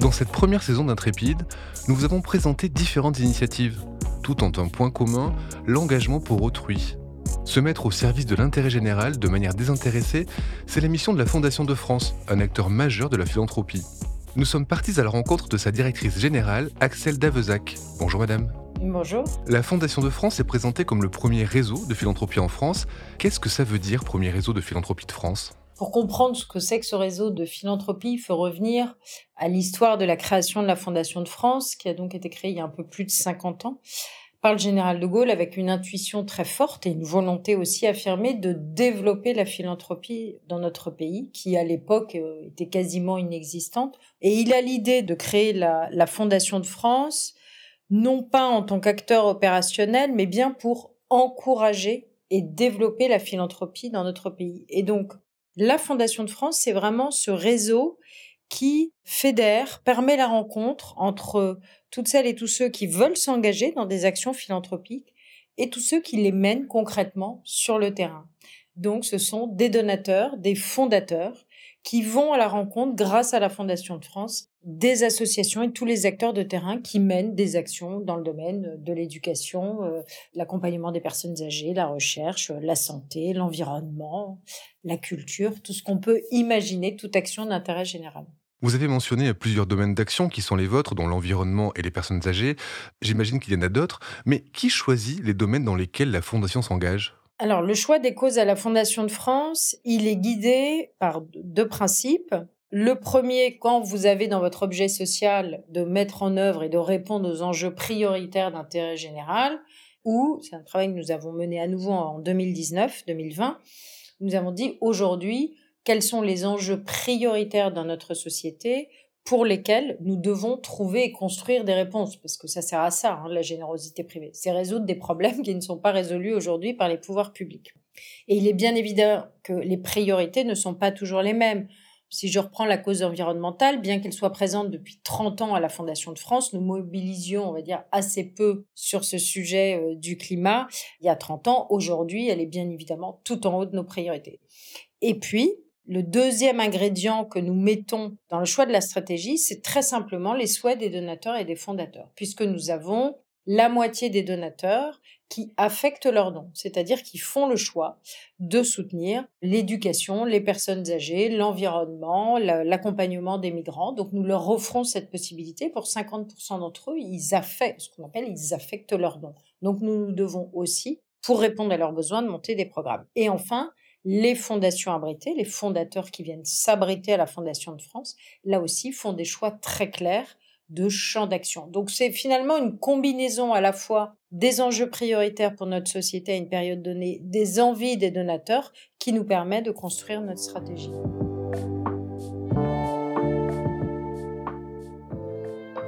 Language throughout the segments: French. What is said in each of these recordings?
Dans cette première saison d'Intrépide, nous vous avons présenté différentes initiatives, tout en un point commun, l'engagement pour autrui. Se mettre au service de l'intérêt général de manière désintéressée, c'est la mission de la Fondation de France, un acteur majeur de la philanthropie. Nous sommes partis à la rencontre de sa directrice générale, Axel Davezac. Bonjour madame. Bonjour. La Fondation de France est présentée comme le premier réseau de philanthropie en France. Qu'est-ce que ça veut dire, premier réseau de philanthropie de France? Pour comprendre ce que c'est que ce réseau de philanthropie, il faut revenir à l'histoire de la création de la Fondation de France, qui a donc été créée il y a un peu plus de 50 ans par le général de Gaulle avec une intuition très forte et une volonté aussi affirmée de développer la philanthropie dans notre pays, qui à l'époque euh, était quasiment inexistante. Et il a l'idée de créer la, la Fondation de France, non pas en tant qu'acteur opérationnel, mais bien pour encourager et développer la philanthropie dans notre pays. Et donc, la Fondation de France, c'est vraiment ce réseau qui fédère, permet la rencontre entre toutes celles et tous ceux qui veulent s'engager dans des actions philanthropiques et tous ceux qui les mènent concrètement sur le terrain. Donc ce sont des donateurs, des fondateurs qui vont à la rencontre grâce à la Fondation de France des associations et tous les acteurs de terrain qui mènent des actions dans le domaine de l'éducation, euh, l'accompagnement des personnes âgées, la recherche, la santé, l'environnement, la culture, tout ce qu'on peut imaginer, toute action d'intérêt général. Vous avez mentionné plusieurs domaines d'action qui sont les vôtres, dont l'environnement et les personnes âgées. J'imagine qu'il y en a d'autres, mais qui choisit les domaines dans lesquels la Fondation s'engage? Alors, le choix des causes à la Fondation de France, il est guidé par deux principes. Le premier, quand vous avez dans votre objet social de mettre en œuvre et de répondre aux enjeux prioritaires d'intérêt général, ou, c'est un travail que nous avons mené à nouveau en 2019-2020, nous avons dit aujourd'hui quels sont les enjeux prioritaires dans notre société pour lesquels nous devons trouver et construire des réponses, parce que ça sert à ça, hein, la générosité privée. C'est résoudre des problèmes qui ne sont pas résolus aujourd'hui par les pouvoirs publics. Et il est bien évident que les priorités ne sont pas toujours les mêmes. Si je reprends la cause environnementale, bien qu'elle soit présente depuis 30 ans à la Fondation de France, nous mobilisions, on va dire, assez peu sur ce sujet euh, du climat. Il y a 30 ans, aujourd'hui, elle est bien évidemment tout en haut de nos priorités. Et puis, le deuxième ingrédient que nous mettons dans le choix de la stratégie, c'est très simplement les souhaits des donateurs et des fondateurs, puisque nous avons la moitié des donateurs qui affectent leurs dons, c'est-à-dire qui font le choix de soutenir l'éducation, les personnes âgées, l'environnement, l'accompagnement des migrants. Donc nous leur offrons cette possibilité. Pour 50% d'entre eux, ils affectent, ce qu'on appelle, ils affectent leurs dons. Donc nous, nous devons aussi, pour répondre à leurs besoins, de monter des programmes. Et enfin, les fondations abritées, les fondateurs qui viennent s'abriter à la Fondation de France, là aussi font des choix très clairs de champ d'action. Donc c'est finalement une combinaison à la fois des enjeux prioritaires pour notre société à une période donnée, des envies des donateurs qui nous permet de construire notre stratégie.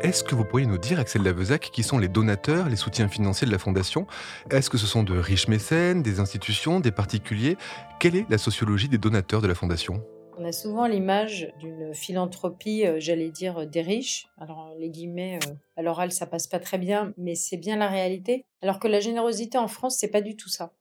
Est-ce que vous pourriez nous dire, Axel Lavezac, qui sont les donateurs, les soutiens financiers de la Fondation Est-ce que ce sont de riches mécènes, des institutions, des particuliers? Quelle est la sociologie des donateurs de la Fondation? On a souvent l'image d'une philanthropie, euh, j'allais dire, des riches. Alors, les guillemets, euh, à l'oral, ça passe pas très bien, mais c'est bien la réalité. Alors que la générosité en France, c'est pas du tout ça.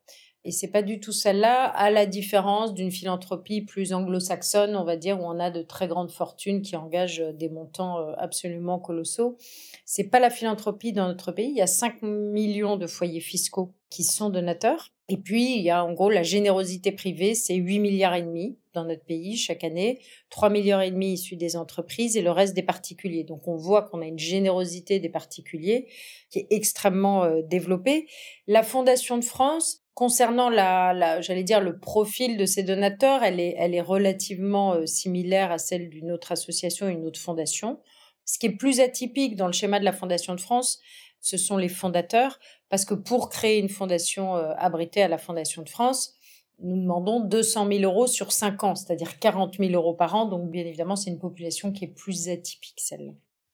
Et c'est pas du tout celle-là, à la différence d'une philanthropie plus anglo-saxonne, on va dire, où on a de très grandes fortunes qui engagent euh, des montants euh, absolument colossaux. C'est pas la philanthropie dans notre pays. Il y a 5 millions de foyers fiscaux qui sont donateurs. Et puis, il y a en gros la générosité privée, c'est 8 milliards et demi dans notre pays chaque année, 3 milliards et demi issus des entreprises et le reste des particuliers. Donc on voit qu'on a une générosité des particuliers qui est extrêmement euh, développée. La Fondation de France, Concernant la, j'allais dire le profil de ces donateurs, elle est, elle est relativement euh, similaire à celle d'une autre association, une autre fondation. Ce qui est plus atypique dans le schéma de la Fondation de France, ce sont les fondateurs, parce que pour créer une fondation euh, abritée à la Fondation de France, nous demandons 200 000 euros sur 5 ans, c'est-à-dire 40 000 euros par an. Donc, bien évidemment, c'est une population qui est plus atypique, celle-là.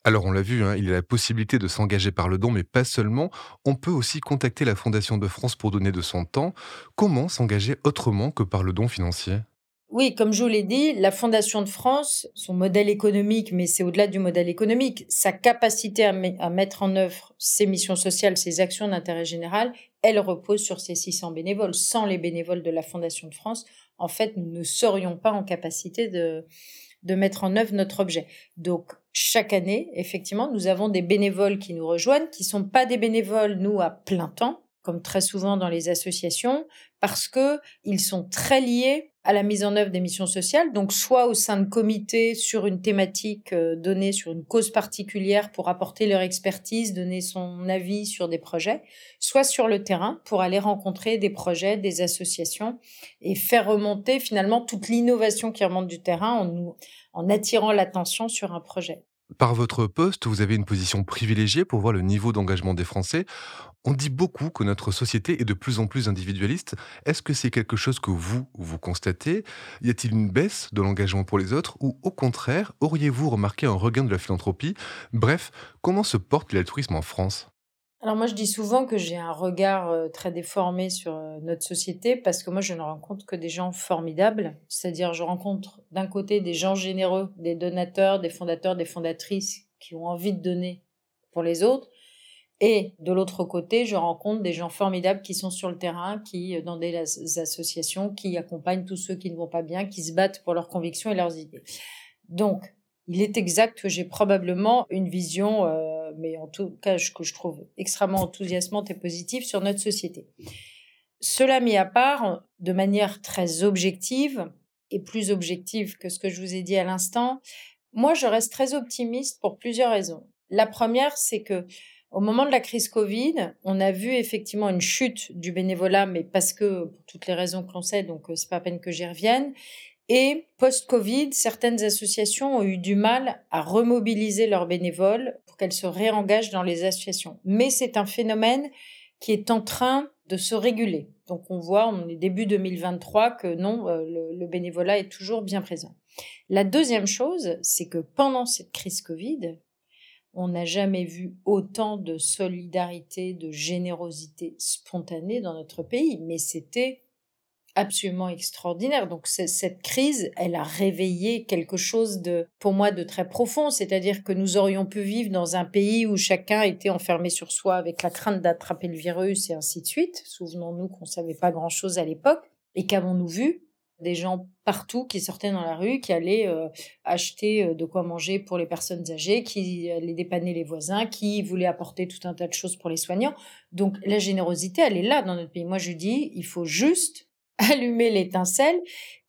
Alors on l'a vu, hein, il y a la possibilité de s'engager par le don, mais pas seulement. On peut aussi contacter la Fondation de France pour donner de son temps. Comment s'engager autrement que par le don financier? Oui, comme je vous l'ai dit, la Fondation de France, son modèle économique, mais c'est au-delà du modèle économique, sa capacité à, mettre en œuvre ses missions sociales, ses actions d'intérêt général, elle repose sur ses 600 bénévoles. Sans les bénévoles de la Fondation de France, en fait, nous ne serions pas en capacité de, de mettre en œuvre notre objet. Donc, chaque année, effectivement, nous avons des bénévoles qui nous rejoignent, qui sont pas des bénévoles, nous, à plein temps, comme très souvent dans les associations, parce que ils sont très liés à la mise en œuvre des missions sociales, donc soit au sein de comités sur une thématique euh, donnée, sur une cause particulière pour apporter leur expertise, donner son avis sur des projets, soit sur le terrain pour aller rencontrer des projets, des associations et faire remonter finalement toute l'innovation qui remonte du terrain en, nous, en attirant l'attention sur un projet. Par votre poste, vous avez une position privilégiée pour voir le niveau d'engagement des Français. On dit beaucoup que notre société est de plus en plus individualiste. Est-ce que c'est quelque chose que vous, vous constatez? Y a-t-il une baisse de l'engagement pour les autres ou au contraire, auriez-vous remarqué un regain de la philanthropie? Bref, comment se porte l'altruisme en France? Alors moi, je dis souvent que j'ai un regard euh, très déformé sur euh, notre société parce que moi, je ne rencontre que des gens formidables. C'est-à-dire, je rencontre d'un côté des gens généreux, des donateurs, des fondateurs, des fondatrices qui ont envie de donner pour les autres. Et de l'autre côté, je rencontre des gens formidables qui sont sur le terrain, qui, euh, dans des associations, qui accompagnent tous ceux qui ne vont pas bien, qui se battent pour leurs convictions et leurs idées. Donc, il est exact que j'ai probablement une vision, euh, mais en tout cas que je trouve extrêmement enthousiasmante et positive sur notre société. Cela mis à part, de manière très objective, et plus objective que ce que je vous ai dit à l'instant, moi je reste très optimiste pour plusieurs raisons. La première, c'est que au moment de la crise Covid, on a vu effectivement une chute du bénévolat, mais parce que pour toutes les raisons que l'on sait, donc euh, c'est pas à peine que j'y revienne. Et post-Covid, certaines associations ont eu du mal à remobiliser leurs bénévoles pour qu'elles se réengagent dans les associations. Mais c'est un phénomène qui est en train de se réguler. Donc on voit, on est début 2023, que non, euh, le, le bénévolat est toujours bien présent. La deuxième chose, c'est que pendant cette crise Covid, on n'a jamais vu autant de solidarité, de générosité spontanée dans notre pays, mais c'était absolument extraordinaire. Donc cette crise, elle a réveillé quelque chose de, pour moi, de très profond. C'est-à-dire que nous aurions pu vivre dans un pays où chacun était enfermé sur soi avec la crainte d'attraper le virus et ainsi de suite. Souvenons-nous qu'on savait pas grand-chose à l'époque. Et qu'avons-nous vu? Des gens partout qui sortaient dans la rue, qui allaient euh, acheter euh, de quoi manger pour les personnes âgées, qui allaient dépanner les voisins, qui voulaient apporter tout un tas de choses pour les soignants. Donc la générosité, elle est là dans notre pays. Moi, je dis, il faut juste allumer l'étincelle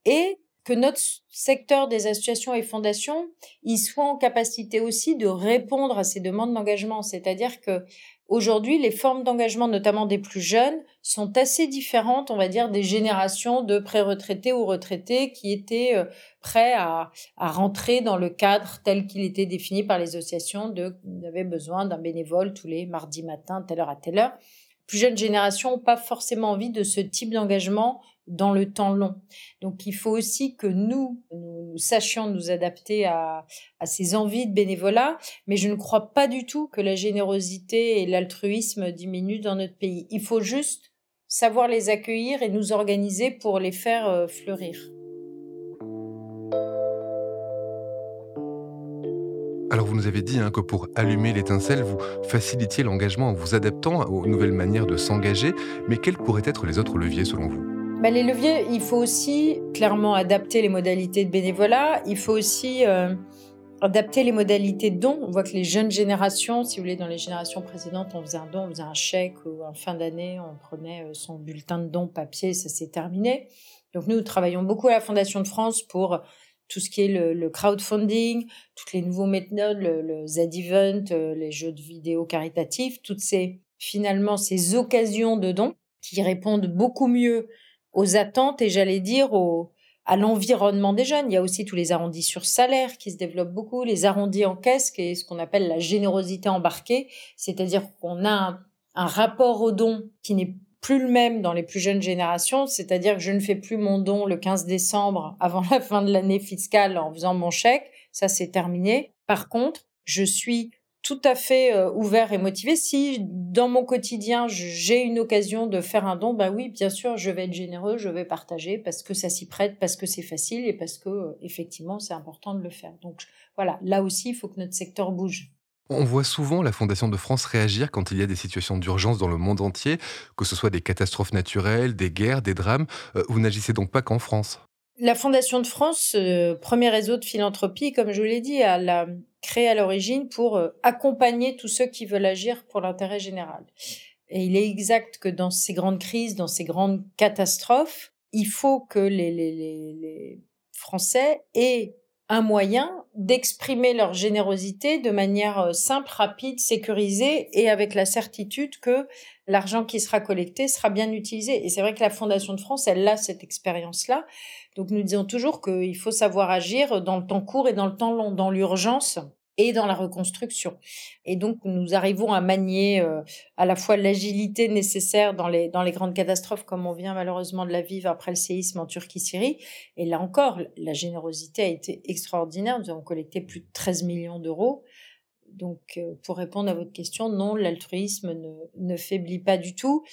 et que notre secteur des associations et fondations, il soit en capacité aussi de répondre à ces demandes d'engagement. C'est-à-dire que aujourd'hui, les formes d'engagement, notamment des plus jeunes, sont assez différentes, on va dire, des générations de pré-retraités ou retraités qui étaient euh, prêts à, à rentrer dans le cadre tel qu'il était défini par les associations de, avaient besoin d'un bénévole tous les mardis matins, telle heure à telle heure plus jeunes générations n'ont pas forcément envie de ce type d'engagement dans le temps long. Donc il faut aussi que nous, nous sachions nous adapter à, ces envies de bénévolat, mais je ne crois pas du tout que la générosité et l'altruisme diminuent dans notre pays. Il faut juste savoir les accueillir et nous organiser pour les faire euh, fleurir. Alors vous nous avez dit hein, que pour allumer l'étincelle, vous facilitiez l'engagement en vous adaptant aux nouvelles manières de s'engager, mais quels pourraient être les autres leviers selon vous? Bah, les leviers, il faut aussi clairement adapter les modalités de bénévolat. Il faut aussi euh, adapter les modalités de dons. On voit que les jeunes générations, si vous voulez, dans les générations précédentes, on faisait un don, on faisait un chèque ou en fin d'année, on prenait euh, son bulletin de don papier, ça s'est terminé. Donc nous, nous travaillons beaucoup à la Fondation de France pour tout ce qui est le, crowdfunding, toutes les nouveaux méthodes, le, le Z-Event, euh, les jeux de vidéo caritatifs, toutes ces, finalement, ces occasions de dons qui répondent beaucoup mieux aux attentes et j'allais dire au, à l'environnement des jeunes. Il y a aussi tous les arrondis sur salaire qui se développent beaucoup, les arrondis en caisse, qui est ce qu'on appelle la générosité embarquée, c'est-à-dire qu'on a un, un, rapport au don qui n'est plus le même dans les plus jeunes générations, c'est-à-dire que je ne fais plus mon don le 15 décembre avant la fin de l'année fiscale en faisant mon chèque, ça c'est terminé. Par contre, je suis tout à fait euh, ouvert et motivé. Si dans mon quotidien j'ai une occasion de faire un don, bah oui, bien sûr, je vais être généreux, je vais partager parce que ça s'y prête, parce que c'est facile et parce que euh, effectivement c'est important de le faire. Donc voilà, là aussi il faut que notre secteur bouge. On voit souvent la Fondation de France réagir quand il y a des situations d'urgence dans le monde entier, que ce soit des catastrophes naturelles, des guerres, des drames. Euh, vous n'agissez donc pas qu'en France? La Fondation de France, premier réseau de philanthropie, comme je vous l'ai dit, a la, créé à l'origine pour euh, accompagner tous ceux qui veulent agir pour l'intérêt général. Et il est exact que dans ces grandes crises, dans ces grandes catastrophes, il faut que les, les, les Français aient un moyen d'exprimer leur générosité de manière euh, simple, rapide, sécurisée et avec la certitude que l'argent qui sera collecté sera bien utilisé. Et c'est vrai que la Fondation de France, elle a cette expérience-là. Donc nous disons toujours qu'il faut savoir agir dans le temps court et dans le temps long, dans l'urgence et dans la reconstruction. Et donc, nous arrivons à manier euh, à la fois l'agilité nécessaire dans les, dans les grandes catastrophes, comme on vient malheureusement de la vivre après le séisme en Turquie-Syrie. Et là encore, la générosité a été extraordinaire. Nous avons collecté plus de 13 millions d'euros. Donc, euh, pour répondre à votre question, non, l'altruisme ne, ne faiblit pas du tout.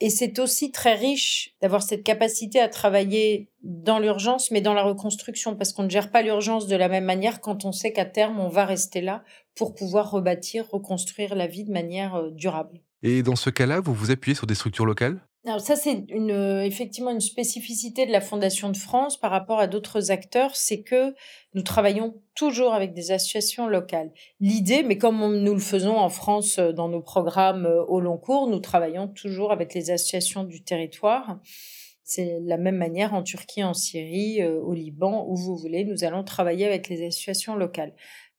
Et c'est aussi très riche d'avoir cette capacité à travailler dans l'urgence, mais dans la reconstruction, parce qu'on ne gère pas l'urgence de la même manière quand on sait qu'à terme, on va rester là pour pouvoir rebâtir, reconstruire la vie de manière euh, durable. Et dans ce cas-là, vous vous appuyez sur des structures locales? Alors ça, c'est euh, effectivement une spécificité de la Fondation de France par rapport à d'autres acteurs, c'est que nous travaillons toujours avec des associations locales. L'idée, mais comme nous le faisons en France euh, dans nos programmes euh, au long cours, nous travaillons toujours avec les associations du territoire. C'est la même manière en Turquie, en Syrie, au Liban, où vous voulez, nous allons travailler avec les associations locales.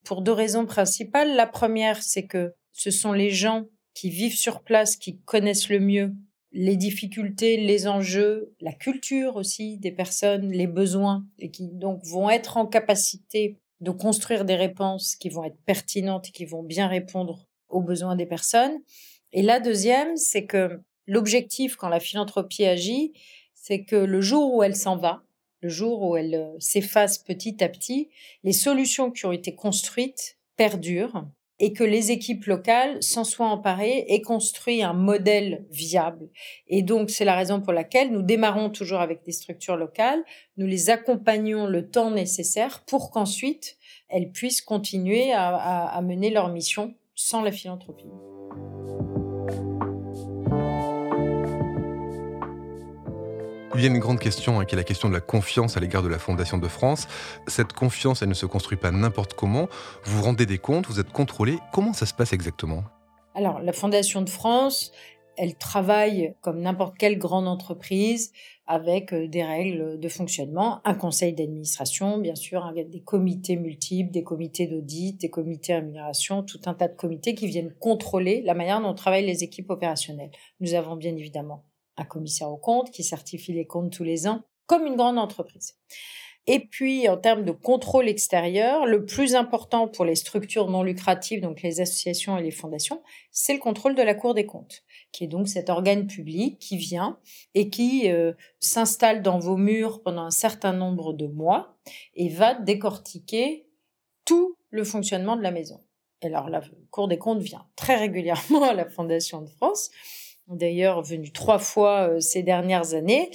Pour deux raisons principales. La première, c'est que ce sont les gens qui vivent sur place qui connaissent le mieux les difficultés, les enjeux, la culture aussi des personnes, les besoins, et qui donc vont être en capacité de construire des réponses qui vont être pertinentes et qui vont bien répondre aux besoins des personnes. Et la deuxième, c'est que l'objectif quand la philanthropie agit, c'est que le jour où elle s'en va, le jour où elle euh, s'efface petit à petit, les solutions qui ont été construites perdurent et que les équipes locales s'en soient emparées et construit un modèle viable. Et donc, c'est la raison pour laquelle nous démarrons toujours avec des structures locales, nous les accompagnons le temps nécessaire pour qu'ensuite elles puissent continuer à, à mener leur mission sans la philanthropie. Il y a une grande question, hein, qui est la question de la confiance à l'égard de la Fondation de France. Cette confiance, elle ne se construit pas n'importe comment. Vous rendez des comptes, vous êtes contrôlé. Comment ça se passe exactement? Alors, la Fondation de France, elle travaille comme n'importe quelle grande entreprise avec euh, des règles de fonctionnement, un conseil d'administration, bien sûr, des comités multiples, des comités d'audit, des comités rémunération, tout un tas de comités qui viennent contrôler la manière dont travaillent les équipes opérationnelles. Nous avons bien évidemment un commissaire aux comptes qui certifie les comptes tous les ans, comme une grande entreprise. Et puis, en termes de contrôle extérieur, le plus important pour les structures non lucratives, donc les associations et les fondations, c'est le contrôle de la Cour des comptes, qui est donc cet organe public qui vient et qui euh, s'installe dans vos murs pendant un certain nombre de mois et va décortiquer tout le fonctionnement de la maison. alors, la Cour des comptes vient très régulièrement à la Fondation de France d'ailleurs venu trois fois euh, ces dernières années.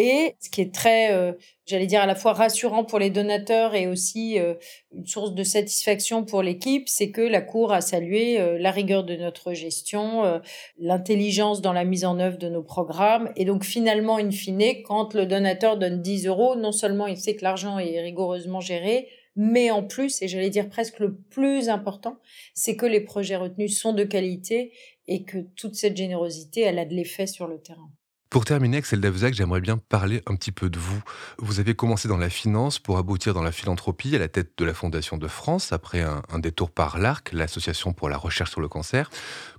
Et ce qui est très, euh, j'allais dire, à la fois rassurant pour les donateurs et aussi euh, une source de satisfaction pour l'équipe, c'est que la Cour a salué la rigueur de notre gestion, l'intelligence dans la mise en œuvre de nos programmes. Et donc finalement, in fine, quand le donateur donne 10 euros, non seulement il sait que l'argent est rigoureusement géré, mais en plus, et j'allais dire presque le plus important, c'est que les projets retenus sont de qualité et que toute cette générosité, elle a de l'effet sur le terrain. Pour terminer, Axel Davzac, j'aimerais bien parler un petit peu de vous. Vous avez commencé dans la finance pour aboutir dans la philanthropie à la tête de la Fondation de France, après un, détour par l'ARC, l'Association pour la recherche sur le cancer.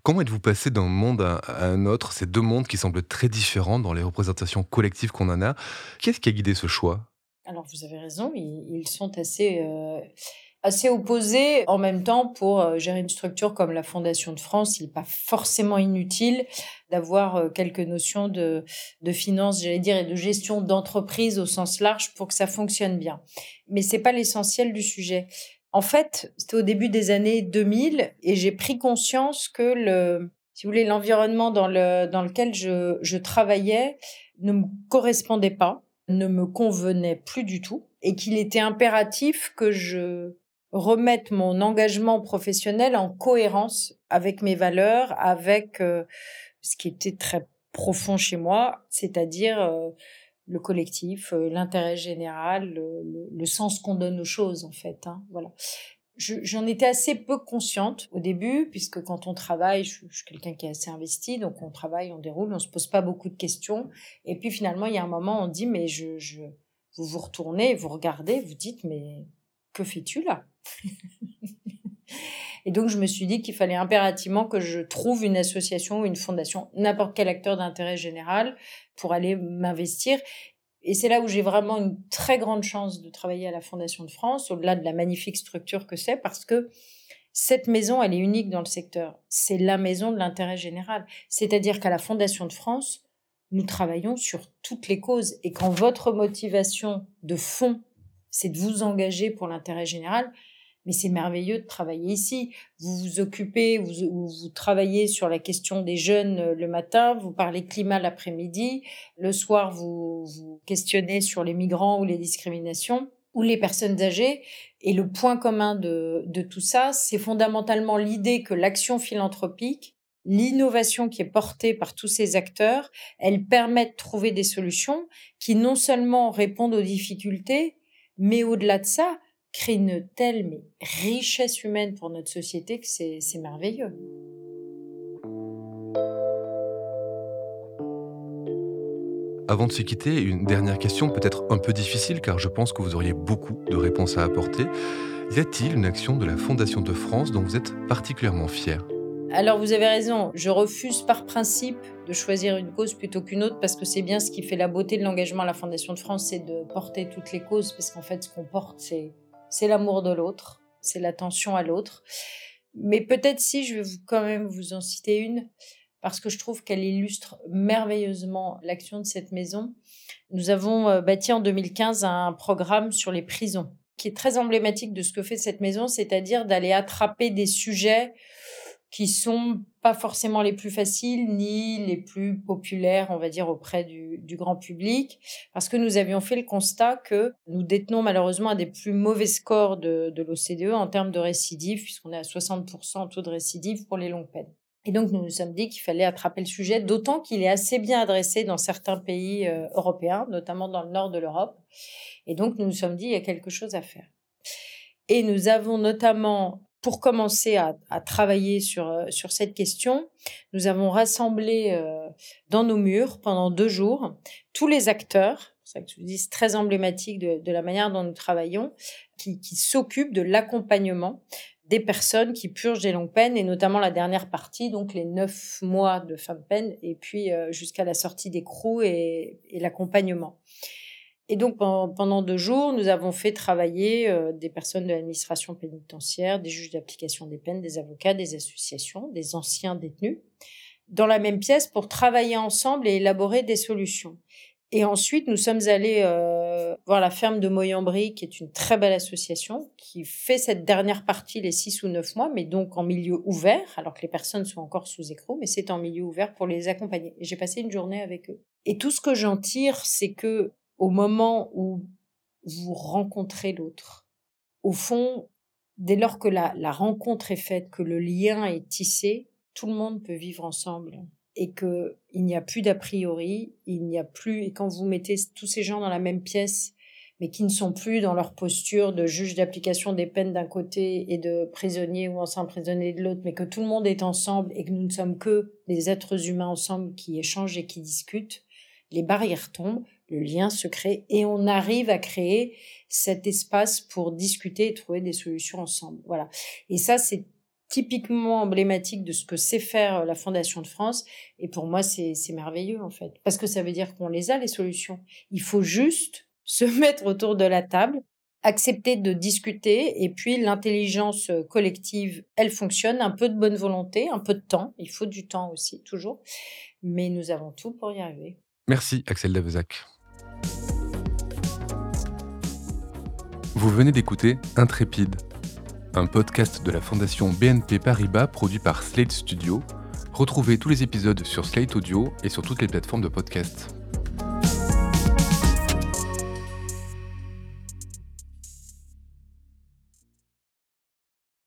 Comment êtes-vous passé d'un monde à, un autre, ces deux mondes qui semblent très différents dans les représentations collectives qu'on en a? Qu'est-ce qui a guidé ce choix? Alors, vous avez raison, ils, sont assez... Euh, assez opposés en même temps pour euh, gérer une structure comme la Fondation de France. Il n'est pas forcément inutile d'avoir euh, quelques notions de, de finance, j'allais dire, et de gestion d'entreprise au sens large pour que ça fonctionne bien. Mais c'est pas l'essentiel du sujet. En fait, c'était au début des années 2000 et j'ai pris conscience que le, si vous voulez, l'environnement dans, le, dans lequel je, je travaillais ne me correspondait pas, ne me convenait plus du tout et qu'il était impératif que je remettre mon engagement professionnel en cohérence avec mes valeurs, avec euh, ce qui était très profond chez moi, c'est-à-dire euh, le collectif, euh, l'intérêt général, le, sens qu'on donne aux choses en fait. Hein, voilà. J'en étais assez peu consciente au début, puisque quand on travaille, je, suis quelqu'un qui est assez investi, donc on travaille, on déroule, on se pose pas beaucoup de questions. Et puis finalement, il y a un moment, on dit, mais je, je vous vous retournez, vous regardez, vous dites, mais que fais-tu là? Et donc, je me suis dit qu'il fallait impérativement que je trouve une association ou une fondation, n'importe quel acteur d'intérêt général pour aller m'investir. Et c'est là où j'ai vraiment une très grande chance de travailler à la Fondation de France, au-delà de la magnifique structure que c'est, parce que cette maison, elle est unique dans le secteur. C'est la maison de l'intérêt général. C'est-à-dire qu'à la Fondation de France, nous travaillons sur toutes les causes. Et quand votre motivation de fond, c'est de vous engager pour l'intérêt général, mais c'est merveilleux de travailler ici. Vous vous occupez, vous, vous travaillez sur la question des jeunes euh, le matin, vous parlez climat l'après-midi, le soir vous vous questionnez sur les migrants ou les discriminations ou les personnes âgées. Et le point commun de, de tout ça, c'est fondamentalement l'idée que l'action philanthropique, l'innovation qui est portée par tous ces acteurs, elle permet de trouver des solutions qui non seulement répondent aux difficultés, mais au-delà de ça, crée une telle mais, richesse humaine pour notre société que c'est merveilleux. Avant de se quitter, une dernière question peut-être un peu difficile car je pense que vous auriez beaucoup de réponses à apporter. Y a-t-il une action de la Fondation de France dont vous êtes particulièrement fier alors vous avez raison, je refuse par principe de choisir une cause plutôt qu'une autre parce que c'est bien ce qui fait la beauté de l'engagement à la Fondation de France, c'est de porter toutes les causes parce qu'en fait ce qu'on porte c'est c'est l'amour de l'autre, c'est l'attention à l'autre. Mais peut-être si je vais quand même vous en citer une, parce que je trouve qu'elle illustre merveilleusement l'action de cette maison. Nous avons euh, bâti en 2015 un programme sur les prisons, qui est très emblématique de ce que fait cette maison, c'est-à-dire d'aller attraper des sujets qui sont pas forcément les plus faciles ni les plus populaires, on va dire, auprès du, grand public, parce que nous avions fait le constat que nous détenons malheureusement un des plus mauvais scores de, de l'OCDE en termes de récidive, puisqu'on est à 60% taux de récidive pour les longues peines. Et donc, nous nous sommes dit qu'il fallait attraper le sujet, d'autant qu'il est assez bien adressé dans certains pays euh, européens, notamment dans le nord de l'Europe. Et donc, nous nous sommes dit, il y a quelque chose à faire. Et nous avons notamment pour commencer à, travailler sur, euh, sur cette question, nous avons rassemblé euh, dans nos murs pendant deux jours tous les acteurs, c'est très emblématique de, la manière dont nous travaillons, qui, s'occupent de l'accompagnement des personnes qui purgent des longues peines et notamment la dernière partie, donc les neuf mois de fin de peine et puis euh, jusqu'à la sortie des et, et l'accompagnement. Et donc pendant deux jours, nous avons fait travailler euh, des personnes de l'administration pénitentiaire, des juges d'application des peines, des avocats, des associations, des anciens détenus, dans la même pièce pour travailler ensemble et élaborer des solutions. Et ensuite, nous sommes allés euh, voir la ferme de Moyambry, qui est une très belle association, qui fait cette dernière partie les six ou neuf mois, mais donc en milieu ouvert, alors que les personnes sont encore sous écrou, mais c'est en milieu ouvert pour les accompagner. Et j'ai passé une journée avec eux. Et tout ce que j'en tire, c'est que au moment où vous rencontrez l'autre, au fond, dès lors que la, rencontre est faite, que le lien est tissé, tout le monde peut vivre ensemble et que il n'y a plus d'a priori, il n'y a plus et quand vous mettez tous ces gens dans la même pièce, mais qui ne sont plus dans leur posture de juge d'application des peines d'un côté et de prisonnier ou ancien prisonnier de l'autre, mais que tout le monde est ensemble et que nous ne sommes que des êtres humains ensemble qui échangent et qui discutent, les barrières tombent, le lien se crée et on arrive à créer cet espace pour discuter et trouver des solutions ensemble. Voilà. Et ça, c'est typiquement emblématique de ce que sait faire la Fondation de France. Et pour moi, c'est merveilleux, en fait. Parce que ça veut dire qu'on les a, les solutions. Il faut juste se mettre autour de la table, accepter de discuter, et puis l'intelligence collective, elle fonctionne, un peu de bonne volonté, un peu de temps, il faut du temps aussi, toujours, mais nous avons tout pour y arriver. Merci Axel Davezac. Vous venez d'écouter Intrépide, un podcast de la fondation BNP Paribas produit par Slate Studio. Retrouvez tous les épisodes sur Slate Audio et sur toutes les plateformes de podcast.